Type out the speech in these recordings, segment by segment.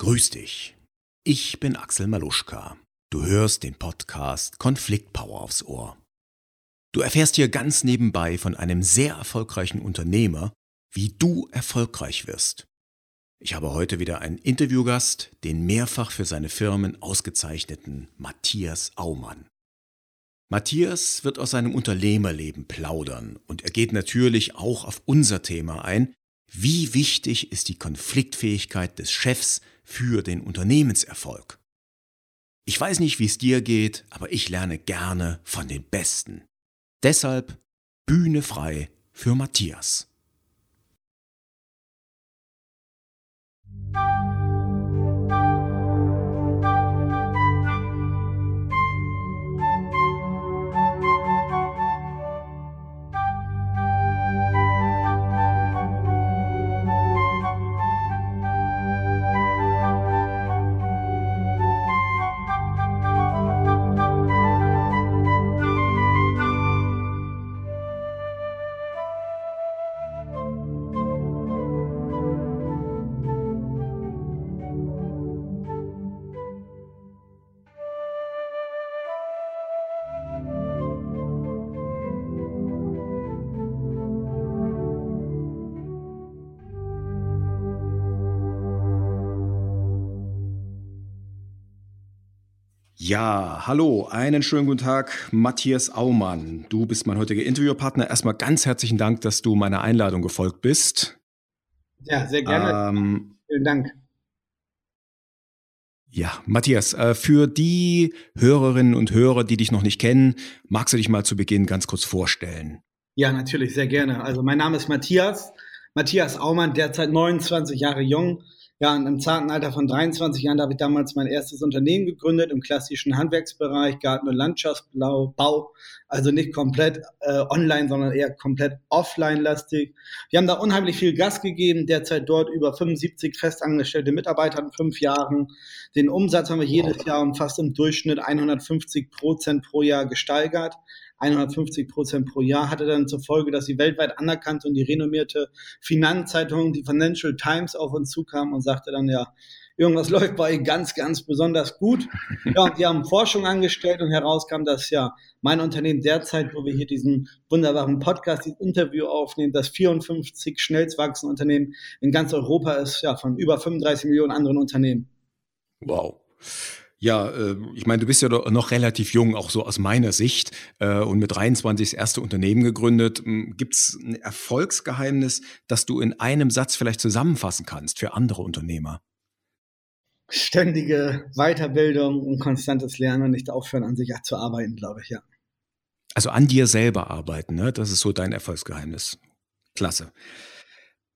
Grüß dich. Ich bin Axel Maluschka. Du hörst den Podcast Konfliktpower aufs Ohr. Du erfährst hier ganz nebenbei von einem sehr erfolgreichen Unternehmer, wie du erfolgreich wirst. Ich habe heute wieder einen Interviewgast, den mehrfach für seine Firmen ausgezeichneten Matthias Aumann. Matthias wird aus seinem Unternehmerleben plaudern und er geht natürlich auch auf unser Thema ein, wie wichtig ist die Konfliktfähigkeit des Chefs für den Unternehmenserfolg? Ich weiß nicht, wie es dir geht, aber ich lerne gerne von den Besten. Deshalb Bühne frei für Matthias. Ja, hallo, einen schönen guten Tag, Matthias Aumann. Du bist mein heutiger Interviewpartner. Erstmal ganz herzlichen Dank, dass du meiner Einladung gefolgt bist. Ja, sehr gerne. Ähm, Vielen Dank. Ja, Matthias, äh, für die Hörerinnen und Hörer, die dich noch nicht kennen, magst du dich mal zu Beginn ganz kurz vorstellen? Ja, natürlich, sehr gerne. Also mein Name ist Matthias, Matthias Aumann, derzeit 29 Jahre jung, ja, und im zarten Alter von 23 Jahren habe ich damals mein erstes Unternehmen gegründet im klassischen Handwerksbereich, Garten- und Landschaftsbau. Also nicht komplett äh, online, sondern eher komplett offline-lastig. Wir haben da unheimlich viel Gas gegeben, derzeit dort über 75 festangestellte Mitarbeiter in fünf Jahren. Den Umsatz haben wir jedes Jahr um fast im Durchschnitt 150 Prozent pro Jahr gesteigert. 150 Prozent pro Jahr, hatte dann zur Folge, dass die weltweit anerkannte und die renommierte Finanzzeitung, die Financial Times, auf uns zukam und sagte dann, ja, irgendwas läuft bei euch ganz, ganz besonders gut. Ja, und die haben Forschung angestellt und herauskam, dass ja mein Unternehmen derzeit, wo wir hier diesen wunderbaren Podcast, dieses Interview aufnehmen, das 54 schnellst wachsende Unternehmen in ganz Europa ist, ja, von über 35 Millionen anderen Unternehmen. Wow. Ja, äh, ich meine, du bist ja noch relativ jung, auch so aus meiner Sicht, äh, und mit 23 das erste Unternehmen gegründet. Hm, Gibt es ein Erfolgsgeheimnis, das du in einem Satz vielleicht zusammenfassen kannst für andere Unternehmer? Ständige Weiterbildung und konstantes Lernen und nicht aufhören, an sich zu arbeiten, glaube ich, ja. Also an dir selber arbeiten, ne? das ist so dein Erfolgsgeheimnis. Klasse.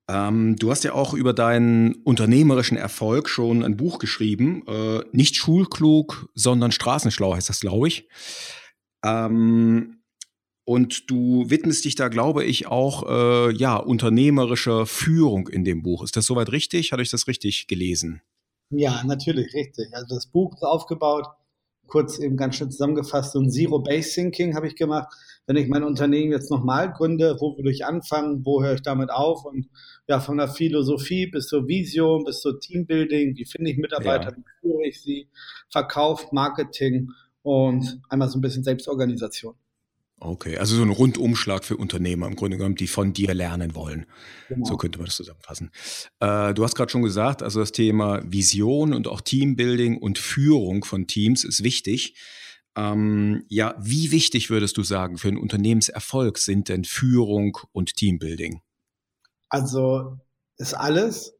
Ähm, du hast ja auch über deinen unternehmerischen Erfolg schon ein Buch geschrieben. Äh, nicht schulklug, sondern straßenschlau heißt das, glaube ich. Ähm, und du widmest dich da, glaube ich, auch äh, ja, unternehmerischer Führung in dem Buch. Ist das soweit richtig? Hatte ich das richtig gelesen? Ja, natürlich, richtig. Also das Buch ist aufgebaut kurz eben ganz schnell zusammengefasst, so ein Zero-Base-Thinking habe ich gemacht. Wenn ich mein Unternehmen jetzt nochmal gründe, wo würde ich anfangen, wo höre ich damit auf? Und ja, von der Philosophie bis zur Vision, bis zur Teambuilding, wie finde ich Mitarbeiter, ja. wie führe ich sie, Verkauf, Marketing und einmal so ein bisschen Selbstorganisation. Okay, also so ein Rundumschlag für Unternehmer im Grunde genommen, die von dir lernen wollen. Genau. So könnte man das zusammenfassen. Äh, du hast gerade schon gesagt, also das Thema Vision und auch Teambuilding und Führung von Teams ist wichtig. Ähm, ja, wie wichtig würdest du sagen für einen Unternehmenserfolg sind denn Führung und Teambuilding? Also ist alles,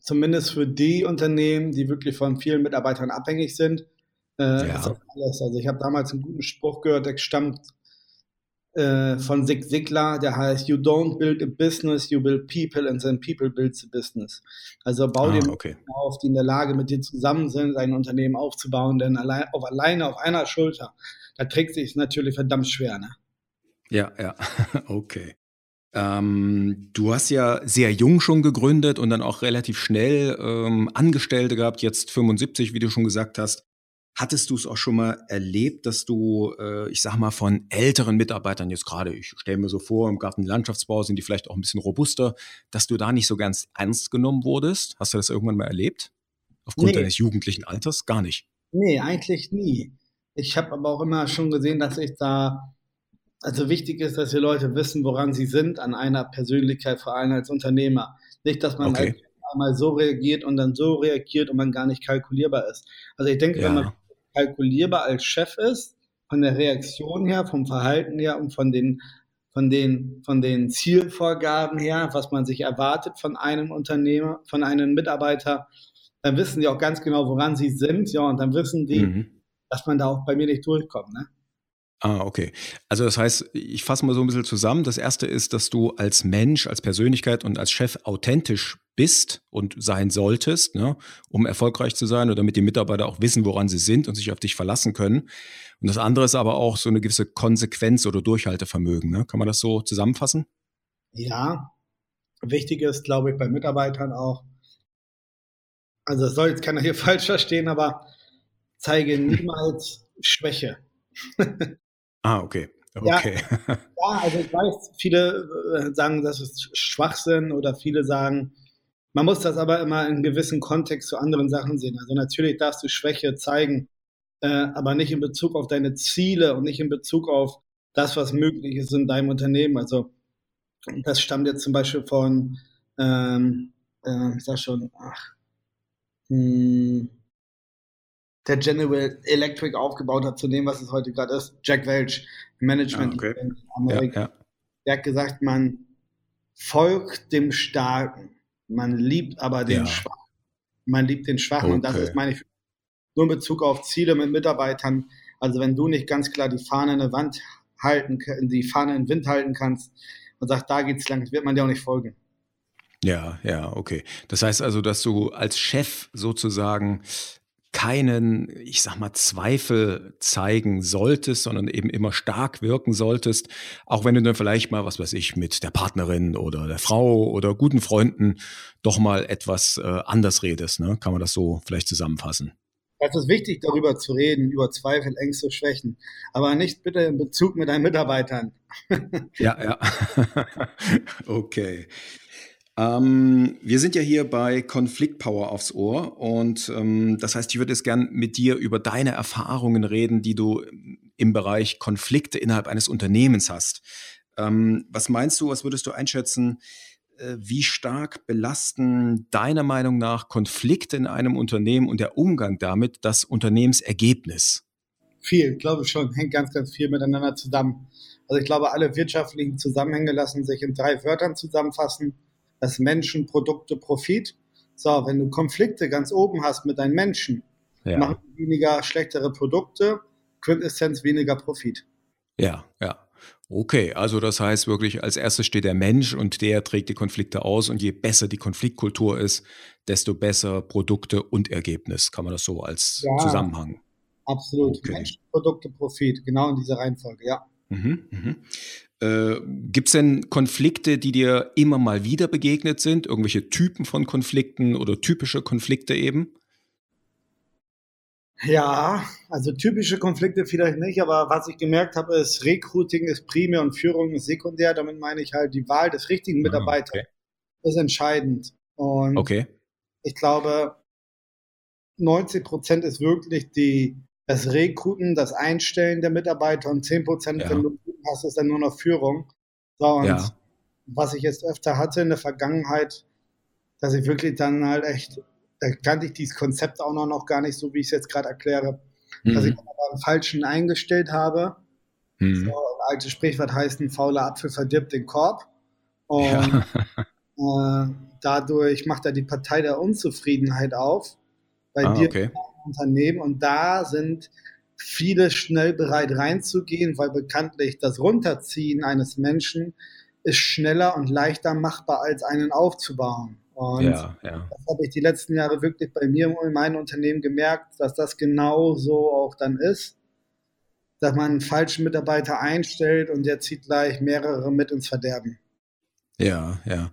zumindest für die Unternehmen, die wirklich von vielen Mitarbeitern abhängig sind. Äh, ja. alles. Also ich habe damals einen guten Spruch gehört, der stammt äh, von Zig Ziglar, der heißt You don't build a business, you build people and then people build the business. Also bau ah, dir okay. auf, die in der Lage mit dir zusammen sind, ein Unternehmen aufzubauen, denn allein, auf, alleine auf einer Schulter, da trägt sich natürlich verdammt schwer. Ne? Ja, ja, okay. Ähm, du hast ja sehr jung schon gegründet und dann auch relativ schnell ähm, Angestellte gehabt, jetzt 75, wie du schon gesagt hast. Hattest du es auch schon mal erlebt, dass du, äh, ich sag mal, von älteren Mitarbeitern jetzt gerade, ich stelle mir so vor, im Gartenlandschaftsbau sind die vielleicht auch ein bisschen robuster, dass du da nicht so ganz ernst genommen wurdest? Hast du das irgendwann mal erlebt? aufgrund nee. deines jugendlichen Alters? Gar nicht. Nee, eigentlich nie. Ich habe aber auch immer schon gesehen, dass ich da, also wichtig ist, dass die Leute wissen, woran sie sind an einer Persönlichkeit, vor allem als Unternehmer. Nicht, dass man okay. einmal so reagiert und dann so reagiert und man gar nicht kalkulierbar ist. Also ich denke, ja. wenn man kalkulierbar als Chef ist, von der Reaktion her, vom Verhalten her und von den, von den, von den Zielvorgaben her, was man sich erwartet von einem Unternehmer, von einem Mitarbeiter, dann wissen die auch ganz genau, woran sie sind, ja, und dann wissen die, mhm. dass man da auch bei mir nicht durchkommt, ne? Ah, okay. Also das heißt, ich fasse mal so ein bisschen zusammen. Das erste ist, dass du als Mensch, als Persönlichkeit und als Chef authentisch bist und sein solltest, ne, um erfolgreich zu sein oder damit die Mitarbeiter auch wissen, woran sie sind und sich auf dich verlassen können. Und das andere ist aber auch so eine gewisse Konsequenz oder Durchhaltevermögen. Ne? Kann man das so zusammenfassen? Ja. Wichtig ist, glaube ich, bei Mitarbeitern auch, also das soll jetzt keiner hier falsch verstehen, aber zeige niemals Schwäche. Ah, okay. Okay. Ja, ja, also ich weiß, viele äh, sagen, das ist Schwachsinn oder viele sagen, man muss das aber immer in gewissen Kontext zu anderen Sachen sehen. Also natürlich darfst du Schwäche zeigen, äh, aber nicht in Bezug auf deine Ziele und nicht in Bezug auf das, was möglich ist in deinem Unternehmen. Also das stammt jetzt zum Beispiel von, ähm, äh, ich sag schon, ach, hm, der General Electric aufgebaut hat, zu dem, was es heute gerade ist. Jack Welch, Management ah, okay. in Amerika. Ja, ja. Der hat gesagt, man folgt dem Starken, man liebt aber den ja. Schwachen. Man liebt den Schwachen. Okay. Und das ist, meine ich, nur in Bezug auf Ziele mit Mitarbeitern. Also wenn du nicht ganz klar die Fahne in der Wand halten, die Fahne in den Wind halten kannst und sagst, da geht's lang, wird man dir auch nicht folgen. Ja, ja, okay. Das heißt also, dass du als Chef sozusagen keinen, ich sag mal, Zweifel zeigen solltest, sondern eben immer stark wirken solltest, auch wenn du dann vielleicht mal, was weiß ich, mit der Partnerin oder der Frau oder guten Freunden doch mal etwas äh, anders redest. Ne? Kann man das so vielleicht zusammenfassen? Es ist wichtig, darüber zu reden, über Zweifel, Ängste, Schwächen, aber nicht bitte in Bezug mit deinen Mitarbeitern. ja, ja. okay. Ähm, wir sind ja hier bei Konfliktpower aufs Ohr und ähm, das heißt, ich würde jetzt gern mit dir über deine Erfahrungen reden, die du im Bereich Konflikte innerhalb eines Unternehmens hast. Ähm, was meinst du, was würdest du einschätzen, äh, wie stark belasten deiner Meinung nach Konflikte in einem Unternehmen und der Umgang damit das Unternehmensergebnis? Viel, glaube ich schon, hängt ganz, ganz viel miteinander zusammen. Also ich glaube, alle wirtschaftlichen Zusammenhänge lassen sich in drei Wörtern zusammenfassen das Menschen, Produkte, Profit. So, wenn du Konflikte ganz oben hast mit deinen Menschen, ja. machen weniger schlechtere Produkte, Quintessenz weniger Profit. Ja, ja. Okay, also das heißt wirklich, als erstes steht der Mensch und der trägt die Konflikte aus und je besser die Konfliktkultur ist, desto besser Produkte und Ergebnis. Kann man das so als ja, Zusammenhang? Absolut. Okay. Mensch, Produkte, Profit, genau in dieser Reihenfolge, ja. Mhm, mhm. Äh, Gibt es denn Konflikte, die dir immer mal wieder begegnet sind? Irgendwelche Typen von Konflikten oder typische Konflikte eben? Ja, also typische Konflikte vielleicht nicht, aber was ich gemerkt habe, ist, Recruiting ist primär und Führung ist sekundär. Damit meine ich halt, die Wahl des richtigen ah, Mitarbeiters okay. ist entscheidend. Und okay. ich glaube, 90 Prozent ist wirklich die, das Rekruten, das Einstellen der Mitarbeiter und 10 Prozent, ja. wenn du hast, ist dann nur noch Führung. So, und ja. was ich jetzt öfter hatte in der Vergangenheit, dass ich wirklich dann halt echt, da kannte ich dieses Konzept auch noch, gar nicht so, wie ich es jetzt gerade erkläre, mhm. dass ich dann aber einen falschen eingestellt habe. Mhm. So, ein altes Sprichwort heißt, ein fauler Apfel verdirbt den Korb. Und ja. äh, dadurch macht er die Partei der Unzufriedenheit auf bei ah, dir okay. Unternehmen. Und da sind viele schnell bereit reinzugehen, weil bekanntlich das Runterziehen eines Menschen ist schneller und leichter machbar, als einen aufzubauen. Und ja, ja. das habe ich die letzten Jahre wirklich bei mir in meinem Unternehmen gemerkt, dass das genau so auch dann ist, dass man einen falschen Mitarbeiter einstellt und der zieht gleich mehrere mit ins Verderben. Ja, ja.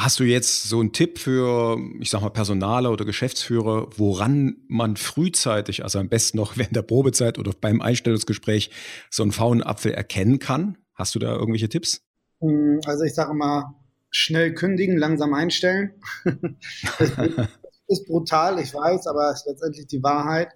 Hast du jetzt so einen Tipp für, ich sag mal, Personale oder Geschäftsführer, woran man frühzeitig, also am besten noch während der Probezeit oder beim Einstellungsgespräch, so einen faulen Apfel erkennen kann? Hast du da irgendwelche Tipps? Hm, also ich sage mal, schnell kündigen, langsam einstellen. ist brutal, ich weiß, aber es ist letztendlich die Wahrheit.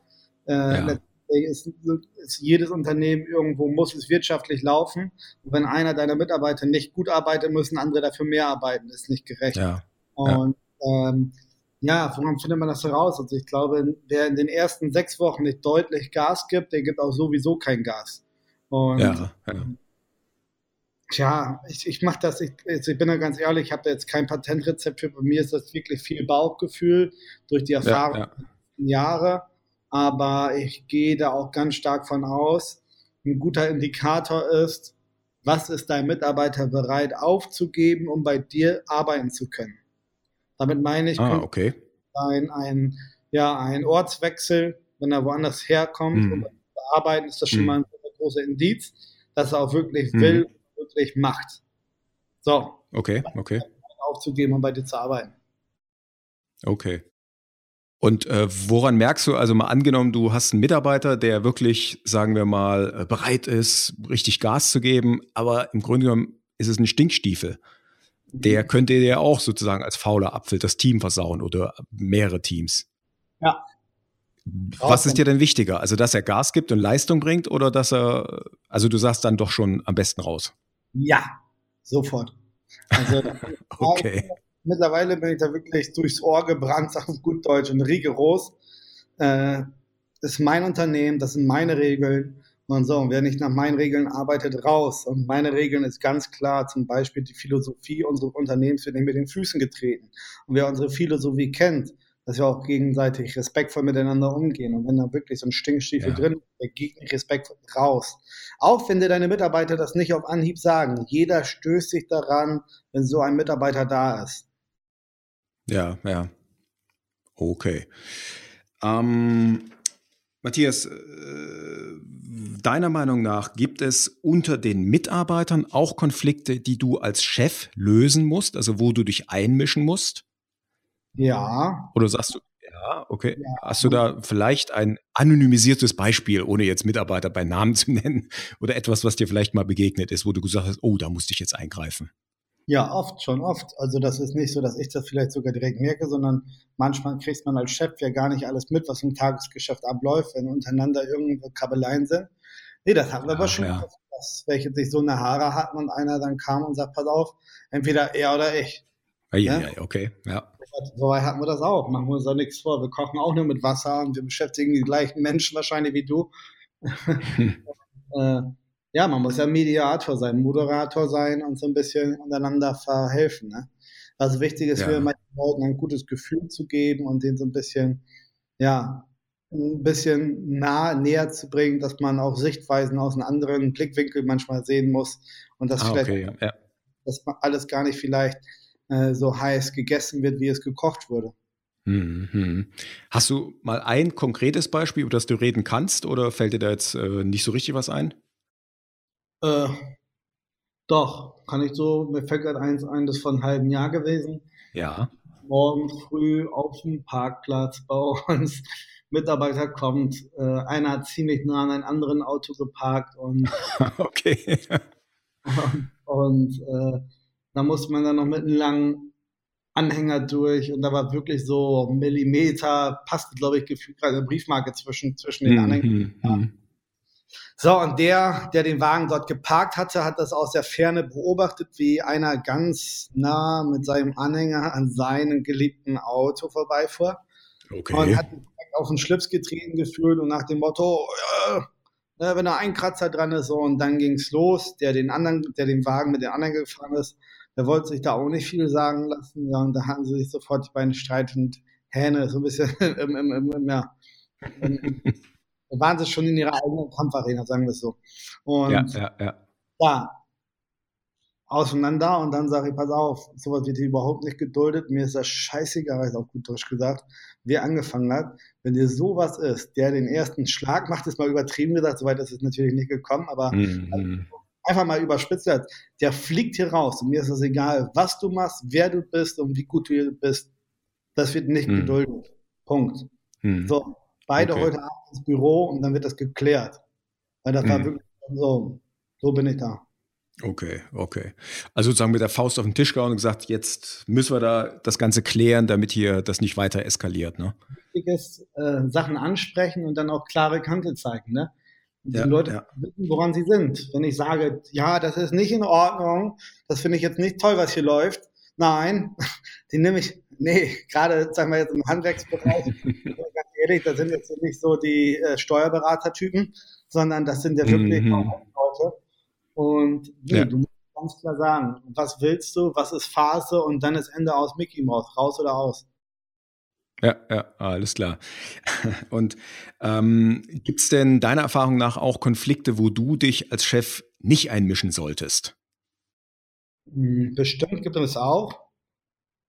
Äh, ja. Ist, ist, jedes Unternehmen irgendwo muss es wirtschaftlich laufen. Und wenn einer deiner Mitarbeiter nicht gut arbeitet, müssen andere dafür mehr arbeiten. Das ist nicht gerecht. Ja. Und ja. Ähm, ja, woran findet man das heraus? Also ich glaube, wer in den ersten sechs Wochen nicht deutlich Gas gibt, der gibt auch sowieso kein Gas. Und ja, ja. Tja, ich, ich mache das, ich, also ich bin da ganz ehrlich, ich habe da jetzt kein Patentrezept für. Bei mir ist das wirklich viel Bauchgefühl durch die Erfahrung ja, ja. Jahre. Aber ich gehe da auch ganz stark von aus. Ein guter Indikator ist, was ist dein Mitarbeiter bereit aufzugeben, um bei dir arbeiten zu können. Damit meine ich, ah, okay. ein, ein, ja, ein Ortswechsel, wenn er woanders herkommt, hm. um zu arbeiten, ist das schon hm. mal ein großer Indiz, dass er auch wirklich hm. will wirklich macht. So. Okay, okay. Aufzugeben und bei dir zu arbeiten. Okay. Und äh, woran merkst du, also mal angenommen, du hast einen Mitarbeiter, der wirklich, sagen wir mal, äh, bereit ist, richtig Gas zu geben, aber im Grunde genommen ist es ein Stinkstiefel. Der mhm. könnte dir auch sozusagen als fauler Apfel das Team versauen oder mehrere Teams. Ja. Was ist dir denn wichtiger? Also, dass er Gas gibt und Leistung bringt oder dass er, also du sagst dann doch schon am besten raus? Ja, sofort. Also okay. Mittlerweile bin ich da wirklich durchs Ohr gebrannt, sag auf gut Deutsch und rigoros. Äh, ist mein Unternehmen, das sind meine Regeln. Und so, und wer nicht nach meinen Regeln arbeitet, raus. Und meine Regeln ist ganz klar, zum Beispiel die Philosophie unseres Unternehmens wird nicht mit den Füßen getreten. Und wer unsere Philosophie kennt, dass wir auch gegenseitig respektvoll miteinander umgehen. Und wenn da wirklich so ein Stinkstiefel ja. drin ist, der geht Respekt raus. Auch wenn dir deine Mitarbeiter das nicht auf Anhieb sagen. Jeder stößt sich daran, wenn so ein Mitarbeiter da ist. Ja, ja. Okay. Ähm, Matthias, äh, deiner Meinung nach gibt es unter den Mitarbeitern auch Konflikte, die du als Chef lösen musst, also wo du dich einmischen musst? Ja. Oder sagst du, ja, okay. Ja. Hast du da vielleicht ein anonymisiertes Beispiel, ohne jetzt Mitarbeiter bei Namen zu nennen, oder etwas, was dir vielleicht mal begegnet ist, wo du gesagt hast, oh, da musste ich jetzt eingreifen? Ja, oft, schon oft. Also das ist nicht so, dass ich das vielleicht sogar direkt merke, sondern manchmal kriegt man als Chef ja gar nicht alles mit, was im Tagesgeschäft abläuft, wenn untereinander irgendwo Kabeleien sind. Nee, das hatten wir aber schon, ja. dass welche sich so eine Haare hatten und einer dann kam und sagt, pass auf, entweder er oder ich. Ja, ja, okay, ja. So weit hatten wir das auch. Machen wir uns da nichts vor. Wir kochen auch nur mit Wasser und wir beschäftigen die gleichen Menschen wahrscheinlich wie du. Hm. äh, ja, man muss ja Mediator sein, Moderator sein und so ein bisschen untereinander verhelfen. Ne? Also wichtig ist ja. für Leuten ein gutes Gefühl zu geben und denen so ein bisschen, ja, ein bisschen nah, näher zu bringen, dass man auch Sichtweisen aus einem anderen Blickwinkel manchmal sehen muss und dass ah, vielleicht okay, ja. dass alles gar nicht vielleicht äh, so heiß gegessen wird, wie es gekocht wurde. Mhm. Hast du mal ein konkretes Beispiel, über das du reden kannst, oder fällt dir da jetzt äh, nicht so richtig was ein? Äh, doch, kann ich so, mir fällt gerade eins ein, das ist vor einem halben Jahr gewesen. Ja. Morgens früh auf dem Parkplatz bei uns, Mitarbeiter kommt, äh, einer hat ziemlich nah an einem anderen Auto geparkt und okay. und, äh, da musste man dann noch mit einem langen Anhänger durch und da war wirklich so Millimeter, passte, glaube ich, gefühlt gerade eine Briefmarke zwischen, zwischen den mhm, Anhängern. So, und der, der den Wagen dort geparkt hatte, hat das aus der Ferne beobachtet, wie einer ganz nah mit seinem Anhänger an seinem geliebten Auto vorbeifuhr. Okay. Und hat auf den Schlips getreten gefühlt und nach dem Motto, äh, wenn da ein Kratzer dran ist, so, und dann ging es los, der den anderen, der den Wagen mit den anderen gefahren ist, der wollte sich da auch nicht viel sagen lassen. Ja, und da hatten sie sich sofort die beiden streitend Hähne, so ein bisschen im, im, im, im ja. da waren sie schon in ihrer eigenen Kampfarena, sagen wir es so. Und ja, ja, ja. ja auseinander und dann sage ich, pass auf, sowas wird hier überhaupt nicht geduldet, mir ist das scheißegal, ist auch gut Deutsch gesagt, wer angefangen hat. Wenn dir sowas ist, der den ersten Schlag macht, ist mal übertrieben gesagt, soweit ist es natürlich nicht gekommen, aber mhm einfach mal überspitzt der fliegt hier raus und mir ist es egal, was du machst, wer du bist und wie gut du bist. Das wird nicht hm. geduldet. Punkt. Hm. So, beide okay. heute Abend ins Büro und dann wird das geklärt. Weil das hm. war wirklich so, so bin ich da. Okay, okay. Also sozusagen mit der Faust auf den Tisch gehauen und gesagt, jetzt müssen wir da das Ganze klären, damit hier das nicht weiter eskaliert. Ne? Wichtig ist, äh, Sachen ansprechen und dann auch klare Kante zeigen. Ne? Die ja, Leute ja. wissen, woran sie sind. Wenn ich sage, ja, das ist nicht in Ordnung, das finde ich jetzt nicht toll, was hier läuft. Nein, die nehme ich, nee, gerade, sagen wir jetzt im Handwerksbereich, ganz ehrlich, da sind jetzt nicht so die äh, Steuerberatertypen, sondern das sind ja wirklich mhm. Leute, und nee, ja. du musst ganz klar sagen, was willst du, was ist Phase und dann ist Ende aus Mickey Mouse, raus oder aus. Ja, ja, alles klar. Und ähm, gibt es denn deiner Erfahrung nach auch Konflikte, wo du dich als Chef nicht einmischen solltest? Hm, bestimmt gibt es auch.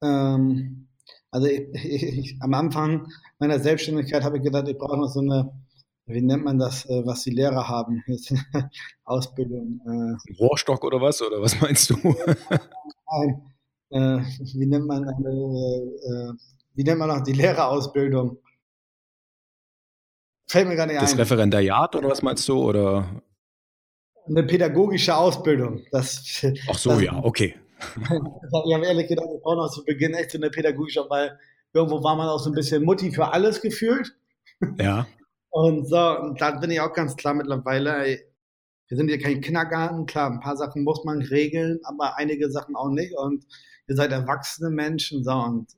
Ähm, also ich, ich, am Anfang meiner Selbstständigkeit habe ich gedacht, ich brauche noch so eine wie nennt man das, äh, was die Lehrer haben? Ausbildung. Äh, Rohrstock oder was? Oder was meinst du? Nein. Äh, wie nennt man eine, äh, wie nennt man noch die Lehrerausbildung? Fällt mir gar nicht das ein. Das Referendariat oder was meinst du? Oder? Eine pädagogische Ausbildung. Das, Ach so, das, ja, okay. Ich habe ehrlich gedacht, ich brauche noch zu Beginn echt so eine pädagogische, weil irgendwo war man auch so ein bisschen Mutti für alles gefühlt. Ja. Und so, und da bin ich auch ganz klar mittlerweile, ey, wir sind ja kein Kindergarten, klar, ein paar Sachen muss man regeln, aber einige Sachen auch nicht. Und ihr seid erwachsene Menschen, so, und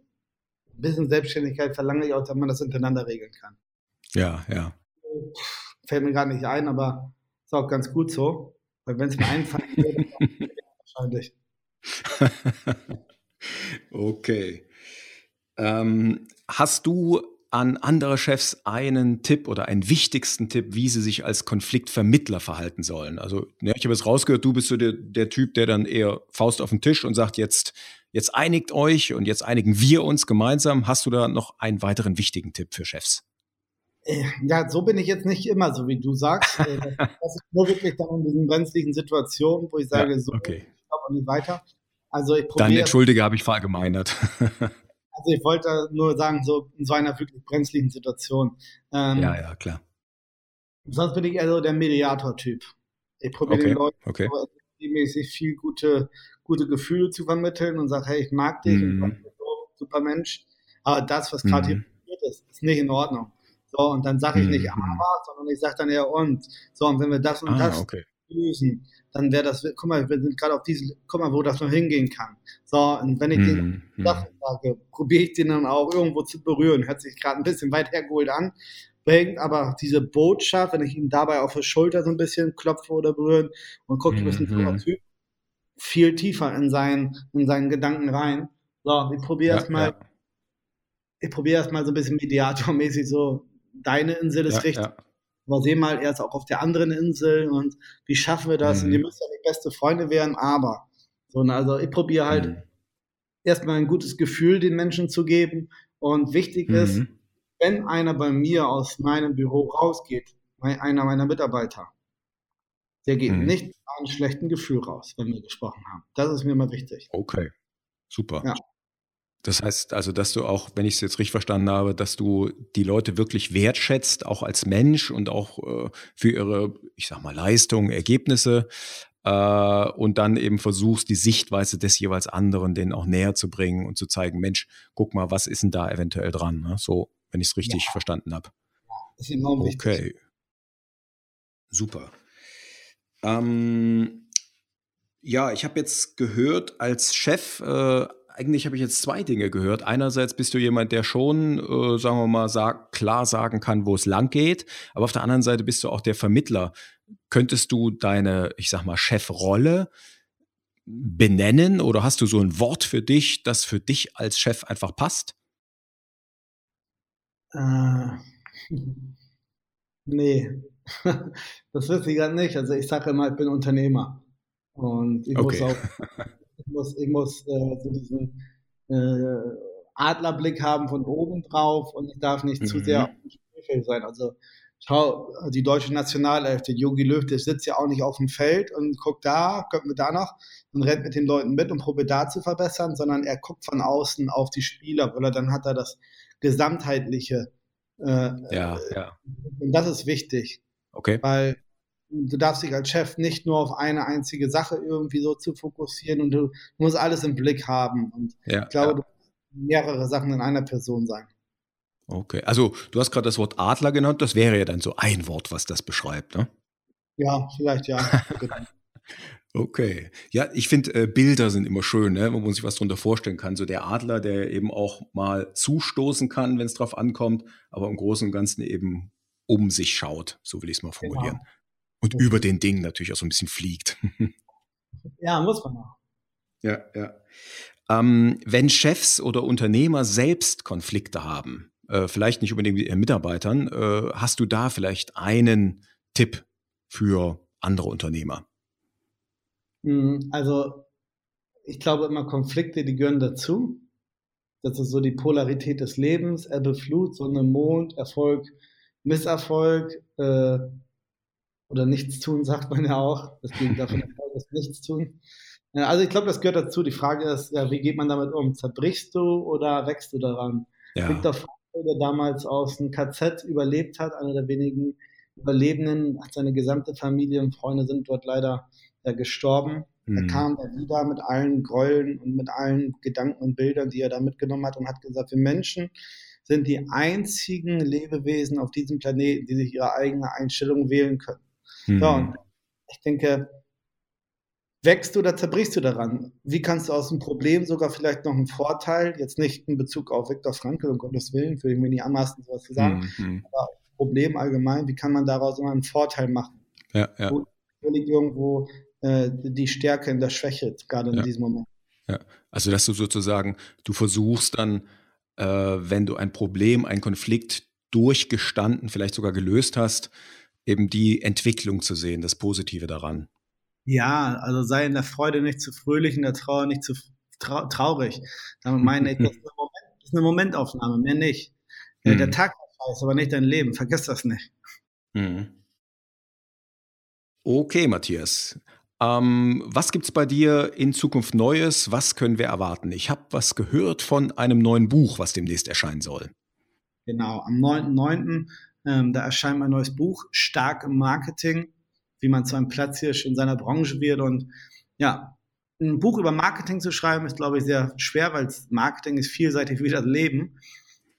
ein bisschen Selbstständigkeit verlange ich auch, dass man das hintereinander regeln kann. Ja, ja. Fällt mir gerade nicht ein, aber ist auch ganz gut so. Weil wenn es mir einfallen würde, wahrscheinlich. okay. Ähm, hast du an andere Chefs einen Tipp oder einen wichtigsten Tipp, wie sie sich als Konfliktvermittler verhalten sollen? Also, ja, ich habe es rausgehört, du bist so der, der, Typ, der dann eher Faust auf den Tisch und sagt, jetzt, jetzt einigt euch und jetzt einigen wir uns gemeinsam. Hast du da noch einen weiteren wichtigen Tipp für Chefs? Äh, ja, so bin ich jetzt nicht immer, so wie du sagst. Äh, das ist nur wirklich dann in diesen brenzlichen Situationen, wo ich sage, ja, okay. so, glaube nicht weiter. Also ich Dann entschuldige, habe ich verallgemeinert. Also ich wollte nur sagen, so in so einer wirklich brenzlichen Situation. Ähm, ja, ja, klar. Sonst bin ich eher so der Mediator-Typ. Ich probiere okay, den Leuten okay. mäßig viel gute, gute Gefühle zu vermitteln und sage, hey, ich mag dich, ich bin so super Mensch. Aber das, was gerade mm. hier passiert ist, ist nicht in Ordnung. So, und dann sage ich mm. nicht mhm. aber, sondern ich sage dann eher und. So, und wenn wir das und ah, das okay. lösen, dann wäre das, guck mal, wir sind gerade auf diesem, guck mal, wo das noch hingehen kann. So, und wenn ich mm, den mm. sage, probiere ich den dann auch irgendwo zu berühren. Hört sich gerade ein bisschen weit hergeholt an, bringt aber diese Botschaft, wenn ich ihn dabei auf die Schulter so ein bisschen klopfe oder berühren und gucke, du bist ein toller Typ, viel tiefer in seinen, in seinen Gedanken rein. So, ich probiere ja, erstmal, ja. ich probiere erstmal so ein bisschen mediatormäßig so, deine Insel ist ja, richtig. Aber seh mal, er ist auch auf der anderen Insel und wie schaffen wir das? Mhm. Und ihr müsst ja nicht beste Freunde werden, aber. So, also ich probiere halt mhm. erstmal ein gutes Gefühl den Menschen zu geben. Und wichtig mhm. ist, wenn einer bei mir aus meinem Büro rausgeht, einer meiner Mitarbeiter, der geht mhm. nicht mit einem schlechten Gefühl raus, wenn wir gesprochen haben. Das ist mir immer wichtig. Okay, super. Ja. Das heißt also, dass du auch, wenn ich es jetzt richtig verstanden habe, dass du die Leute wirklich wertschätzt, auch als Mensch und auch äh, für ihre, ich sag mal, Leistungen, Ergebnisse äh, und dann eben versuchst, die Sichtweise des jeweils anderen denen auch näher zu bringen und zu zeigen, Mensch, guck mal, was ist denn da eventuell dran? Ne? So, wenn ich es richtig ja. verstanden habe. Ja, das ist enorm wichtig. Okay. Super. Ähm, ja, ich habe jetzt gehört, als Chef äh, eigentlich habe ich jetzt zwei Dinge gehört. Einerseits bist du jemand, der schon, äh, sagen wir mal, sag, klar sagen kann, wo es lang geht, aber auf der anderen Seite bist du auch der Vermittler. Könntest du deine, ich sag mal, Chefrolle benennen oder hast du so ein Wort für dich, das für dich als Chef einfach passt? Äh, nee, das wüsste ich gerade nicht. Also ich sage immer, ich bin Unternehmer und ich okay. muss auch ich muss, ich muss äh, so diesen äh, Adlerblick haben von oben drauf und ich darf nicht mhm. zu sehr auf dem Spielfeld sein. Also schau, die deutsche Nationalelf, der Yogi Löw, der sitzt ja auch nicht auf dem Feld und guckt da, guckt wir da noch und rennt mit den Leuten mit und probiert da zu verbessern, sondern er guckt von außen auf die Spieler, weil er dann hat er das gesamtheitliche. Äh, ja, ja. Und das ist wichtig. Okay. Weil du darfst dich als Chef nicht nur auf eine einzige Sache irgendwie so zu fokussieren und du musst alles im Blick haben. Und ja, ich glaube, ja. mehrere Sachen in einer Person sein. Okay, also du hast gerade das Wort Adler genannt, das wäre ja dann so ein Wort, was das beschreibt, ne? Ja, vielleicht ja. Genau. okay. Ja, ich finde, äh, Bilder sind immer schön, ne? wo man sich was darunter vorstellen kann. So der Adler, der eben auch mal zustoßen kann, wenn es drauf ankommt, aber im Großen und Ganzen eben um sich schaut, so will ich es mal formulieren. Genau. Und ja. über den Ding natürlich auch so ein bisschen fliegt. ja, muss man auch. Ja, ja. Ähm, wenn Chefs oder Unternehmer selbst Konflikte haben, äh, vielleicht nicht unbedingt mit ihren Mitarbeitern, äh, hast du da vielleicht einen Tipp für andere Unternehmer? Hm, also, ich glaube immer, Konflikte, die gehören dazu. Das ist so die Polarität des Lebens, Ebbe, Flut, Sonne, Mond, Erfolg, Misserfolg äh, oder nichts tun, sagt man ja auch. Das geht davon aus, nichts tun. Also ich glaube, das gehört dazu. Die Frage ist, ja, wie geht man damit um? Zerbrichst du oder wächst du daran? Ja. Viktor Frankl, der damals aus dem KZ überlebt hat, einer der wenigen Überlebenden, seine gesamte Familie und Freunde sind dort leider ja, gestorben. Mhm. Er kam da wieder mit allen Gräueln und mit allen Gedanken und Bildern, die er da mitgenommen hat und hat gesagt, wir Menschen sind die einzigen Lebewesen auf diesem Planeten, die sich ihre eigene Einstellung wählen können. Mhm. So, und ich denke, wächst du oder zerbrichst du daran? Wie kannst du aus dem Problem sogar vielleicht noch einen Vorteil, jetzt nicht in Bezug auf Viktor Frankl, um Gottes Willen, würde ich mir nicht anmaßen, sowas zu sagen, mhm. aber Problem allgemein, wie kann man daraus immer einen Vorteil machen? Ja, ja. Wo liegt irgendwo äh, die Stärke in der Schwäche, gerade in ja. diesem Moment? Ja, also dass du sozusagen, du versuchst dann äh, wenn du ein Problem, einen Konflikt durchgestanden, vielleicht sogar gelöst hast, eben die Entwicklung zu sehen, das Positive daran. Ja, also sei in der Freude nicht zu fröhlich, in der Trauer nicht zu trau traurig. Damit meine ich, das ist, Moment, das ist eine Momentaufnahme, mehr nicht. Mhm. Der Tag ist aber nicht dein Leben, vergiss das nicht. Mhm. Okay, Matthias. Ähm, was es bei dir in Zukunft Neues? Was können wir erwarten? Ich habe was gehört von einem neuen Buch, was demnächst erscheinen soll. Genau, am 9.9. Ähm, da erscheint mein neues Buch, Stark im Marketing, wie man zu einem Platzhirsch in seiner Branche wird. Und ja, ein Buch über Marketing zu schreiben, ist, glaube ich, sehr schwer, weil Marketing ist vielseitig wie das Leben.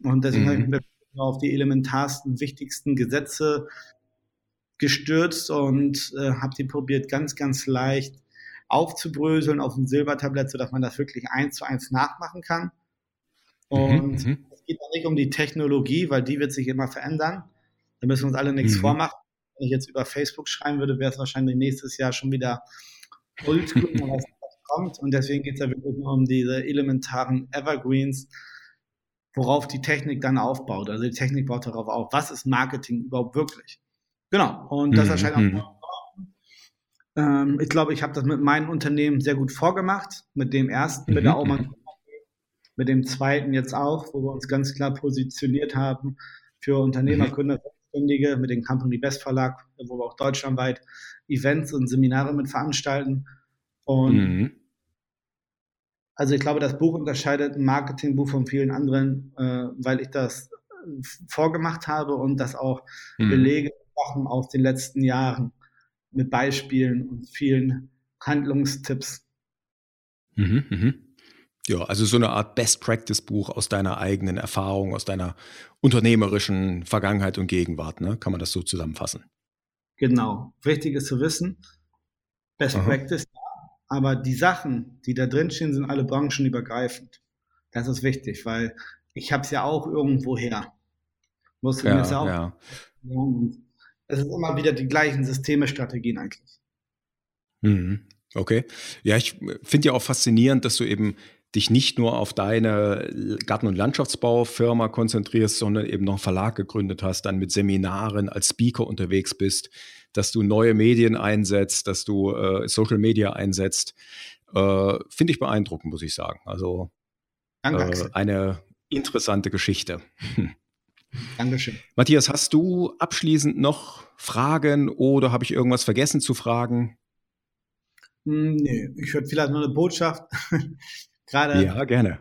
Und deswegen mhm. habe ich mich auf die elementarsten, wichtigsten Gesetze gestürzt und äh, habe die probiert ganz, ganz leicht aufzubröseln auf ein Silbertablett, sodass man das wirklich eins zu eins nachmachen kann. Mhm, und mhm, es geht auch nicht um die Technologie, weil die wird sich immer verändern. Da müssen wir uns alle nichts mhm. vormachen. Wenn ich jetzt über Facebook schreiben würde, wäre es wahrscheinlich nächstes Jahr schon wieder oldschool, was kommt. Und deswegen geht es ja wirklich nur um diese elementaren Evergreens, worauf die Technik dann aufbaut. Also die Technik baut darauf auf, was ist Marketing überhaupt wirklich? Genau, und das mhm. erscheint auch. Mhm. Ähm, ich glaube, ich habe das mit meinem Unternehmen sehr gut vorgemacht. Mit dem ersten, mit der mhm. Aumann, mit dem zweiten jetzt auch, wo wir uns ganz klar positioniert haben für Unternehmer, Gründer, Selbstständige, mit dem Company Best Verlag, wo wir auch deutschlandweit Events und Seminare mit veranstalten. Und mhm. also ich glaube, das Buch unterscheidet ein Marketingbuch von vielen anderen, äh, weil ich das vorgemacht habe und das auch mhm. belege Sachen aus den letzten Jahren mit Beispielen und vielen Handlungstipps. Mhm, mhm. Ja, also so eine Art Best-Practice-Buch aus deiner eigenen Erfahrung, aus deiner unternehmerischen Vergangenheit und Gegenwart, ne? Kann man das so zusammenfassen? Genau. Wichtig ist zu wissen, Best Aha. Practice, aber die Sachen, die da drin stehen, sind alle branchenübergreifend. Das ist wichtig, weil ich habe es ja auch irgendwo her. Musste ja, ja auch. Ja. Es ist immer wieder die gleichen Systeme, Strategien eigentlich. Mhm. Okay. Ja, ich finde ja auch faszinierend, dass du eben dich nicht nur auf deine Garten- und Landschaftsbaufirma konzentrierst, sondern eben noch einen Verlag gegründet hast, dann mit Seminaren als Speaker unterwegs bist, dass du neue Medien einsetzt, dass du äh, Social Media einsetzt. Äh, finde ich beeindruckend, muss ich sagen. Also äh, eine interessante Geschichte. Dankeschön. Matthias, hast du abschließend noch Fragen oder habe ich irgendwas vergessen zu fragen? Hm, nee, ich würde vielleicht nur eine Botschaft. Gerade, ja, gerne.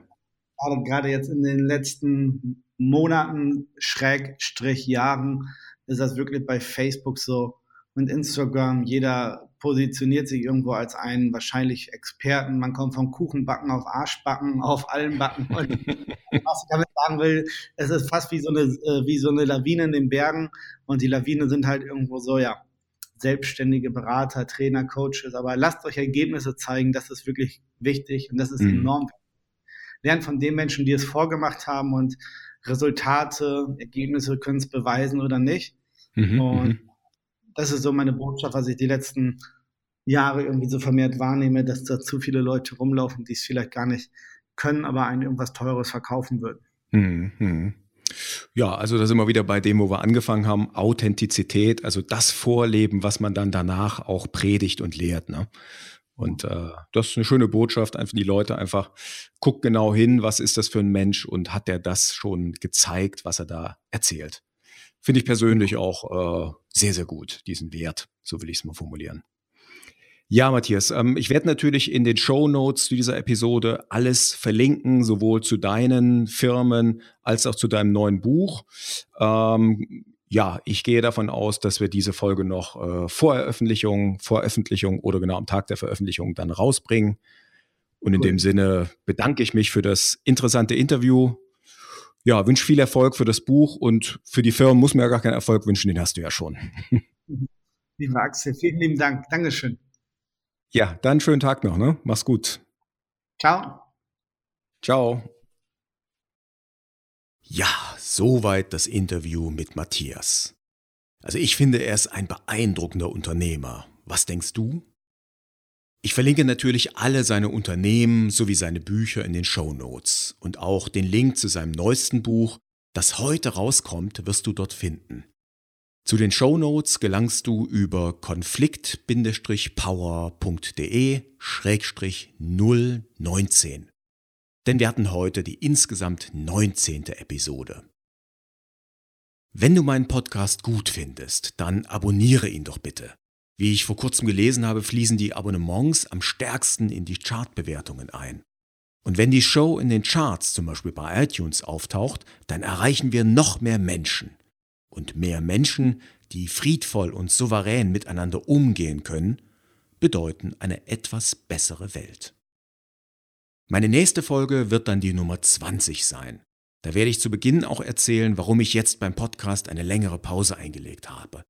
Gerade, gerade jetzt in den letzten Monaten, Schrägstrich Jahren, ist das wirklich bei Facebook so und Instagram. Jeder positioniert sich irgendwo als einen wahrscheinlich Experten. Man kommt vom Kuchenbacken auf Arschbacken, auf allen Backen. Und was ich damit sagen will, es ist fast wie so, eine, äh, wie so eine Lawine in den Bergen. Und die Lawinen sind halt irgendwo so, ja, selbstständige Berater, Trainer, Coaches. Aber lasst euch Ergebnisse zeigen, das ist wirklich wichtig und das ist mhm. enorm. Lernt von den Menschen, die es vorgemacht haben und Resultate, Ergebnisse können es beweisen oder nicht. Mhm, und mhm. das ist so meine Botschaft, was ich die letzten Jahre irgendwie so vermehrt wahrnehme, dass da zu viele Leute rumlaufen, die es vielleicht gar nicht können, aber einen irgendwas Teures verkaufen würden. Mhm. Ja, also da sind wir wieder bei dem, wo wir angefangen haben, Authentizität, also das Vorleben, was man dann danach auch predigt und lehrt. Ne? Und äh, das ist eine schöne Botschaft, einfach die Leute einfach, guck genau hin, was ist das für ein Mensch und hat der das schon gezeigt, was er da erzählt. Finde ich persönlich auch äh, sehr, sehr gut, diesen Wert, so will ich es mal formulieren. Ja, Matthias, ähm, ich werde natürlich in den Show Notes zu dieser Episode alles verlinken, sowohl zu deinen Firmen als auch zu deinem neuen Buch. Ähm, ja, ich gehe davon aus, dass wir diese Folge noch äh, vor Veröffentlichung, vor Veröffentlichung oder genau am Tag der Veröffentlichung dann rausbringen. Und in cool. dem Sinne bedanke ich mich für das interessante Interview. Ja, wünsche viel Erfolg für das Buch und für die Firma muss mir ja gar keinen Erfolg wünschen, den hast du ja schon. Lieber Axel, vielen lieben Dank. Dankeschön. Ja, dann schönen Tag noch, ne? Mach's gut. Ciao. Ciao. Ja, soweit das Interview mit Matthias. Also ich finde, er ist ein beeindruckender Unternehmer. Was denkst du? Ich verlinke natürlich alle seine Unternehmen sowie seine Bücher in den Show Notes und auch den Link zu seinem neuesten Buch, das heute rauskommt, wirst du dort finden. Zu den Show Notes gelangst du über konflikt-power.de-019. Denn wir hatten heute die insgesamt 19. Episode. Wenn du meinen Podcast gut findest, dann abonniere ihn doch bitte. Wie ich vor kurzem gelesen habe, fließen die Abonnements am stärksten in die Chartbewertungen ein. Und wenn die Show in den Charts, zum Beispiel bei iTunes, auftaucht, dann erreichen wir noch mehr Menschen und mehr Menschen, die friedvoll und souverän miteinander umgehen können, bedeuten eine etwas bessere Welt. Meine nächste Folge wird dann die Nummer 20 sein. Da werde ich zu Beginn auch erzählen, warum ich jetzt beim Podcast eine längere Pause eingelegt habe.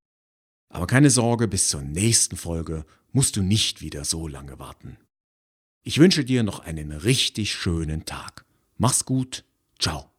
Aber keine Sorge, bis zur nächsten Folge musst du nicht wieder so lange warten. Ich wünsche dir noch einen richtig schönen Tag. Mach's gut. Ciao.